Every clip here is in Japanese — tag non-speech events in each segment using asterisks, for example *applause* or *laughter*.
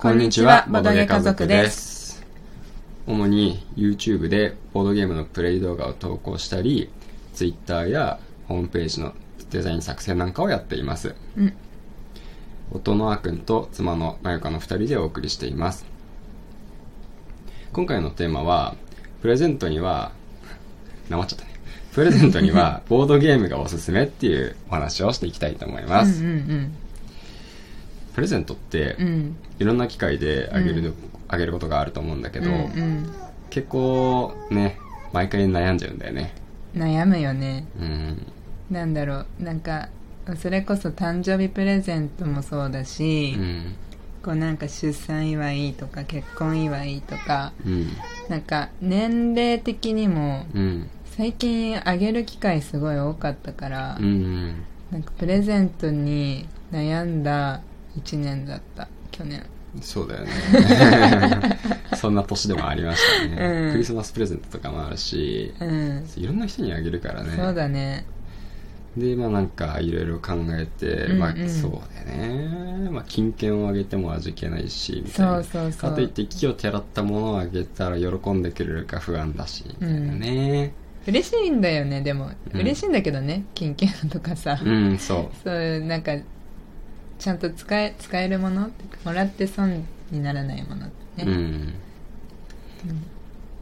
こんにちは、ボドゲ家族です。主に YouTube でボードゲームのプレイ動画を投稿したり、Twitter やホームページのデザイン作成なんかをやっています。うん夫のあくんと妻のまゆかの二人でお送りしています。今回のテーマは、プレゼントには、なまっちゃったね。プレゼントにはボードゲームがおすすめっていうお話をしていきたいと思います。うんうんプレゼントって、うん。うんいろんな機会であげる,、あげることがあると思うんだけど、うんうん。結構ね毎回悩んじゃうんだよね。悩むよね。うん。なんだろう。なんかそれこそ誕生日プレゼントもそうだし、うん。こうなんか出産祝いとか結婚祝いとかうん。なんか年齢的にもうん。最近あげる機会すごい多かったから、うんなんかプレゼントに悩んだ1年だった去年。そうだよね。*laughs* そんな年でもありましたね、うん。クリスマスプレゼントとかもあるしうん。いろんな人にあげるからね。そうだね。でまあなんかいろいろ考えて、うんうん。まあそうだよね。まあ金券をあげても味気ないしみたいな。そうそうそう。かといって木をてらったものをあげたら喜んでくれるか不安だしみたいなね。嬉しいんだよねでも、うん。嬉しいんだけどね金券とかさ、うん、そう。そうなんかちゃんと使え使えるものもらって損にならないものってね、うん。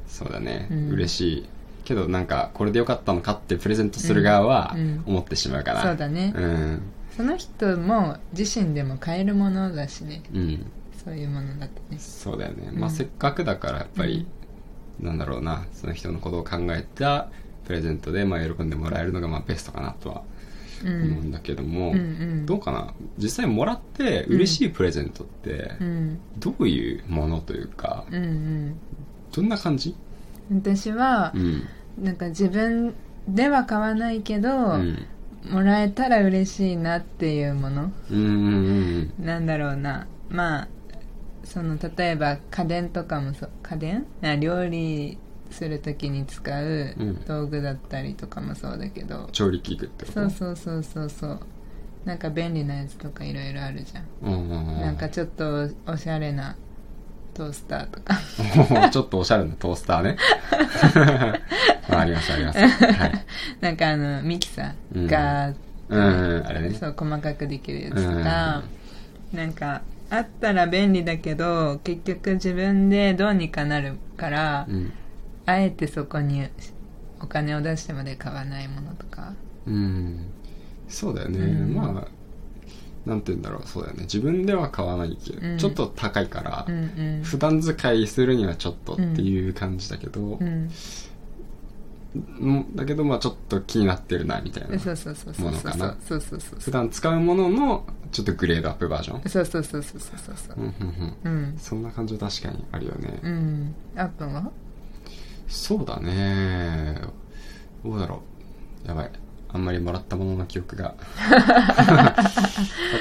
そうだね、うん。嬉しい。けどなんかこれでよかったのかってプレゼントする側はうん。うん思ってしまうかな、そうだね。うん。その人も自身でも買えるものだしね。うん。そういうものだとね。そうだよね、うん。まあせっかくだからやっぱり、なんだろうな。その人のことを考えたプレゼントで、まあ、喜んでもらえるのがまあベストかなとはう思うんんだけども、うんうん。どうかな？実際もらって嬉しいプレゼントってうん。どういうものというか、うんうん。どんな感じ？私はうん。なんか自分では買わないけど、うん。もらえたら嬉しいなっていうもの。うんうんうん。なんだろうな。まあその例えば家電とかもそう。家電？あ料理する時に使ううん。道具だったりとかもそうだけど、調理器具ってこと？そうそうそうそうそう。なんか便利なやつとかいろいろあるじゃん、うんうんうん。なんかちょっとおしゃれなトースターとか。*laughs* ちょっとおしゃれなトースターね。まあありますありますはい。*laughs* なんかあのミキサーが、うんうんあれね。そう細かくできるやつとか、なんかあったら便利だけど結局自分でどうにかなるから、うんあえてそこにお金を出してまで買わないものとか。うん。そうだよね、うん。まあなんて言うんだろう。そうだよね。自分では買わないけど、うん。ちょっと高いから、うんうん。普段使いするにはちょっとっていう感じだけど、うん。うん。だけどまあちょっと気になってるなみたいなそうそうそうそうそうものかな。そうそうそう普段使うもののちょっとグレードアップバージョン。そうそうそうそうそうそうそう。うんうんうん。うん。そんな感じは確かにあるよね、うん。アップンは？そうだね。どうだろう。やばい。あんまりもらったものの記憶が。*laughs* あ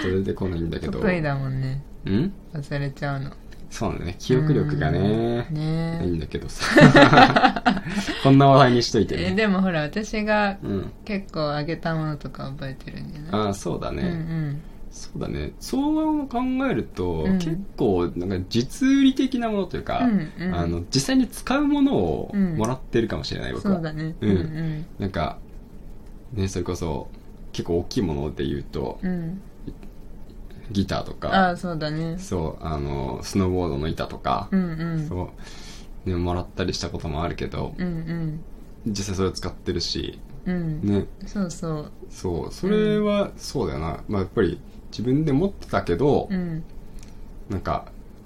と出てこないんだけど。得意だもんね。うん？忘れちゃうの。そうだね。記憶力がねうん。ないんねだけどさ。*laughs* こんな話題にしといてえねでもほら私がうん。結構あげたものとか覚えてるんじゃない？ああそうだね、うんそうだね。そう考えると、うん。結構なんか実売り的なものというか、うんうん。あの実際に使うものをうん。もらってるかもしれない、うん僕は。そうだね。うん。うんなんかねそれこそ結構大きいもので言うとギターとあかあそうだね。そうあのスノーボードの板とか、うんうん。そうねもらったりしたこともあるけど、うんうん。実際それを使ってるしうん。ね。そうそう。そうそれはそうだよな、まあやっぱり自分で持ってたけど、うん。なんか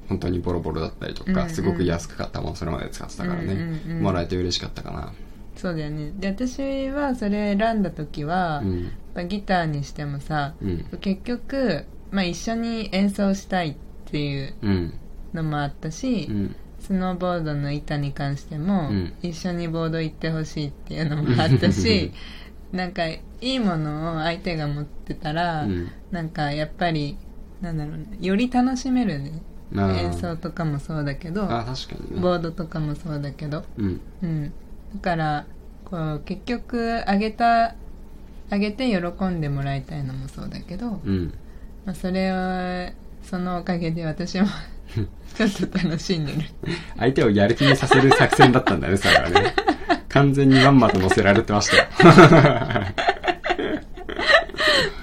本当にボロボロだったりとか、うんうん。すごく安く買ったものそれまで使ってたからね、うんうんうん。もらえて嬉しかったかな。そうだよね。で私はそれ選んだ時は、やっうんぱギターにしてもさうん。結局、まあ、一緒に演奏したいっていううん。のもあったし、うん。スノーボードの板に関しても、うん。一緒にボード行ってほしいっていうのもあったし *laughs* なんかいいものを相手が持ってたら、うん。なんかやっぱりなんだろうねより楽しめるね。演奏とかもそうだけどあ確かにね。ボードとかもそうだけど。うん。うん。だからこう結局あげたあげて喜んでもらいたいのもそうだけど、うん。まあ、それそのおかげで私も *laughs* ちょっと楽しんでる。相手をやる気にさせる作戦だったんだね、それはね。完全にまんまと乗せられてましたよ。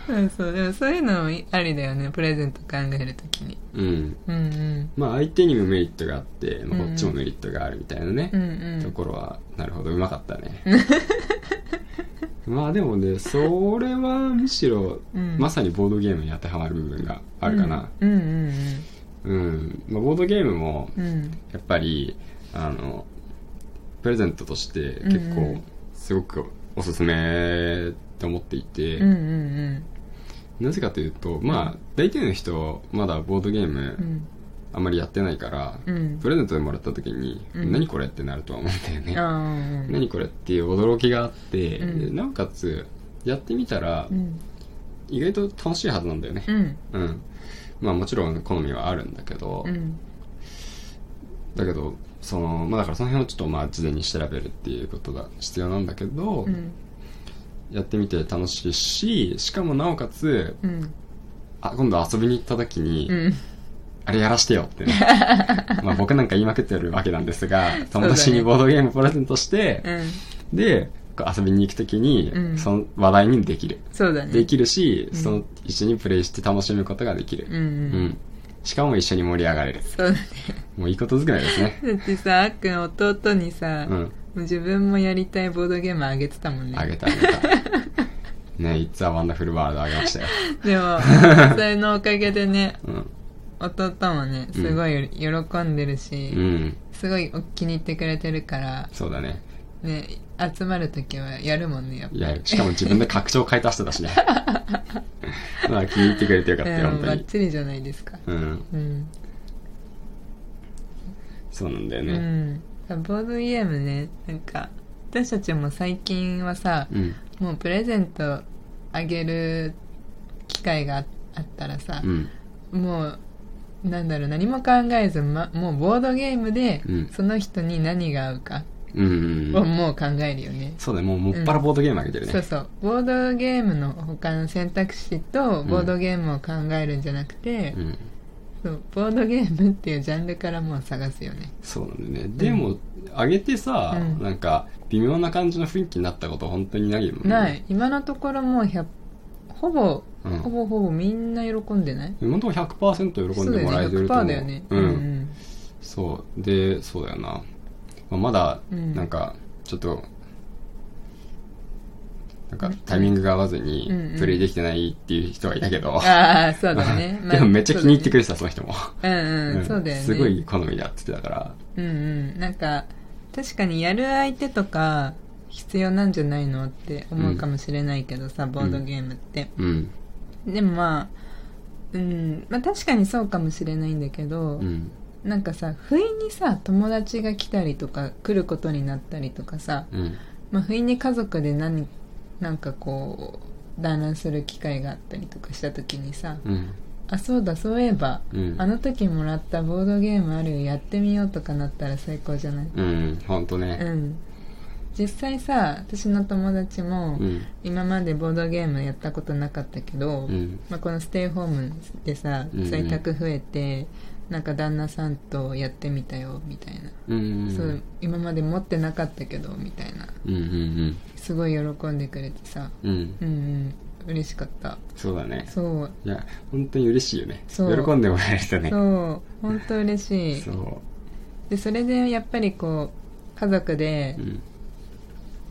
そうそうでもそういうのもありだよねプレゼント考えるときにうん。うんうんまあ相手にもメリットがあって、まあ、うんこっちもメリットがあるみたいなね、うんうんところは、なるほど、うまかったね。*laughs* まあでもね、それはむしろ、うんまさにボードゲームに当てはまる部分があるかな。うんうんうん。まあ、ボードゲームも、うんうんやっぱり、あの、プレゼントとして結構すごくおすすめって思っていて、なぜかというと、まあ、大体の人、まだボードゲーム、うん。あんまりやってないから、うん。プレゼントでもらった時に、うん。何これってなるとは思うんだよね。うん何これっていう驚きがあって、なおかつ、やってみたらう、ん。意外と楽しいはずなんだよね。う。ん。うん。まあもちろん好みはあるんだけど、うん。だけど、その、まあだからその辺をちょっとまあ事前に調べるっていうことが必要なんだけど、うん。やってみて楽しいし、しかもなおかつ、うん。あ、今度遊びに行った時に、うん。あれやらしてよってね。*laughs* まあ僕なんか言いまくってるわけなんですが、友達にボードゲームプレゼントして、うん。で、遊びに行くときに、うん。その話題にできる。ね。できるし、うん。その一緒にプレイして楽しむことができる。うん。しかも一緒に盛り上がれる。そうだねもういいことずくめですね。だってさあっくん弟にさ、もうん。う自分もやりたいボードゲームあげてたもんねあげたあげた。ね、It's a Wonderful World あげましたよ。でもそれのおかげでねうん。弟もねすごい喜んでるし、うん。すごい気に入ってくれてるからそうだね。ね集まるときはやるもんねやっぱいや、しかも自分で拡張変えた人だしね。*laughs* *laughs* まあ気に入ってくれてよかったよ、本当に。チリじゃないですかうん。うん、そうなんだようね。ん、ボードゲームねなんか私たちも最近はさうん。もうプレゼントあげる機会がああったらさう、ん。もうなんだろう何も考えず、ま、もうボードゲームでうんその人に何が合うかうんうんうん。をもう考えるよね、そうだね、もうもっぱらボードゲームあげてるね。そうそうボードゲームの他の選択肢とボードゲームを考えるんじゃなくて、うん。そうボードゲームっていうジャンルからもう探すよねそうなんだよね。でも、あげてさ、うんなんか、微妙な感じの雰囲気になったこと本当にないもんね。ない今のところもう100ほぼ、うんほぼほぼみんな喜んでない？今のところ100%喜そうんだよねでもらえてると思100%う。だよねうん。そう。で、そうだよな。まあ、まだ、うん。なんか、ちょっと、なんか、タイミングが合わずにうんうん、プレイできてないっていう人がいたけど。ああそうだね、*laughs* でもめっちゃ気に入ってくれれてた、その人も。うんうん、そうだよね。すごい好みだって言ってたから。うんうん。なんか確かにやる相手とか必要なんじゃないのって思うかもしれないけどさ、ボードゲームって、うん。でもまあうん。まあ確かにそうかもしれないんだけど、うん。なんかさ不意にさ友達が来たりとか来ることになったりとかさ、うん。まあ、不意に家族で何なんかこう団らんする機会があったりとかした時にさうん。あそうだそういえば、うんあの時もらったボードゲームあるよやってみようとかなったら最高じゃない？うん。ほんとうね。ん実際さ私の友達も、うん。今までボードゲームやったことなかったけど、うん。まあ、このステイホームでさ在宅増えて、なんか旦那さんとやってみたよみたいな、うん。そう今まで持ってなかったけどみたいなうんうんすごい喜んでくれてさうん。うん。うんうん嬉しかったそうだね。そういや、本当に嬉しいよね。そう喜んでもらえるとね。そう本当嬉しいそでそれでやっぱりこう家族でう。うん。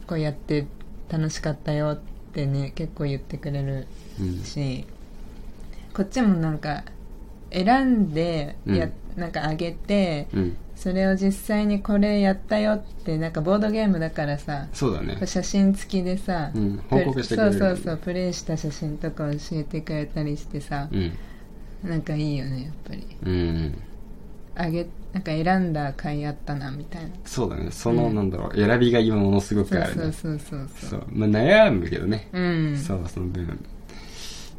こうやって楽しかったよってね結構言ってくれるうん。しこっちもなんか選んでや、うんなんかあげてうん。それを実際にこれやったよってなんかボードゲームだからさそうだね。写真付きでさ、うん報告してくれるそうそうそうプレイした写真とか教えてくれたりしてさ、うん。なんかいいよねやっぱりうん。あげなんか選んだ甲斐あったなみたいなそうだね。その、うんなんだろう、選びが今ものすごそうくあるね。そうそうそうそう。まあ悩むけどね。うんそう、その分。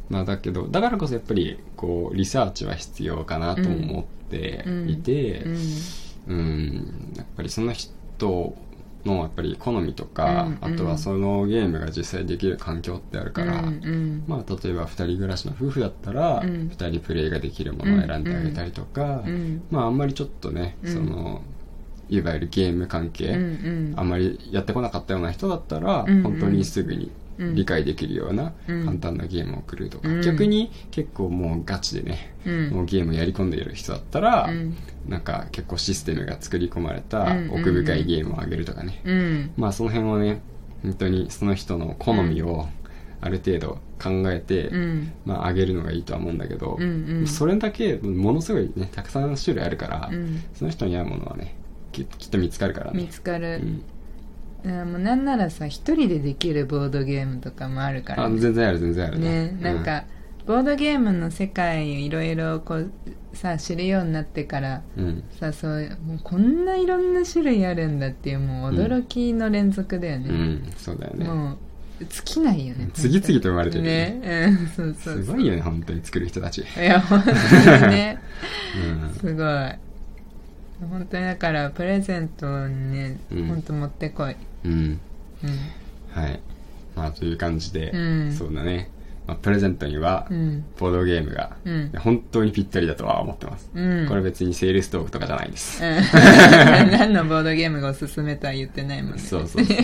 まあだけど、だからこそやっぱり、こう、リサーチは必要かなと思っていて、うん。うん、やっぱりその人のやっぱり好みとか、うんうん。あとはそのゲームが実際できる環境ってあるから、うんうん。まあ、例えば2人暮らしの夫婦だったら、うん。2人プレイができるものを選んであげたりとか、うん。まあ、あんまりちょっとね、うん。そのいわゆるゲーム関係、うんうん。あんまりやってこなかったような人だったら、うんうん。本当にすぐにうん理解できるようなうん。簡単なゲームを送るとか、うん。逆に結構もうガチでね、うん。もうゲームやり込んでいる人だったら、うん。なんか結構システムが作り込まれた奥深いゲームをあげるとかね、うん。まあその辺をね本当にその人の好みをある程度考えて、うん。まああげるのがいいとは思うんだけど、うんうん。それだけものすごいねたくさん種類あるから、うん。その人に合うものはねききっと見つかるからね。見つかる、もうなんならさ一人でできるボードゲームとかもあるから。あ全然ある全然あるねなんか、ボードゲームの世界いろいろこうさ知るようになってからうん、うんさそうもうこんないろんな種類あるんだっていうもう驚きの連続だようね、ん。そうだよね。もう尽きないよね次々と生まれてるよね。ね。うんそうそうそう。すごいよね本当に作る人たち、いや本当にね。*laughs* うん。すごい本当にだからプレゼントにね、うん。本当持ってこい、うん。うん。はい。まあという感じで、うん。そうだね、まあ、プレゼントにはうん。ボードゲームがうん。本当にぴったりだとは思ってます、うん。これ別にセールストークとかじゃないです、うん。*laughs* 何のボードゲームがおすすめとは言ってないもんね。そうそうそう、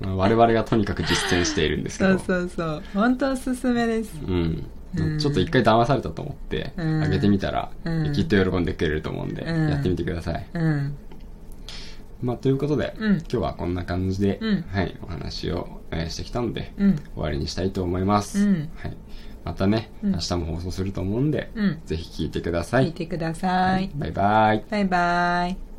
まあ、我々がとにかく実践しているんですけど。そうそうそう。本当おすすめです。うん。うん。ちょっと一回騙されたと思って、うん。あげてみたら、うん。きっと喜んでくれると思うんで、うん。やってみてください。うんまあ、ということで、うん。今日はこんな感じで、うん。はい、お話を、えーしてきたので、うん。終わりにしたいと思います。うん。はい、またね、うん。明日も放送すると思うんで、うん。ぜひ聞いてください。聞いてください。バイバイ。バイバイ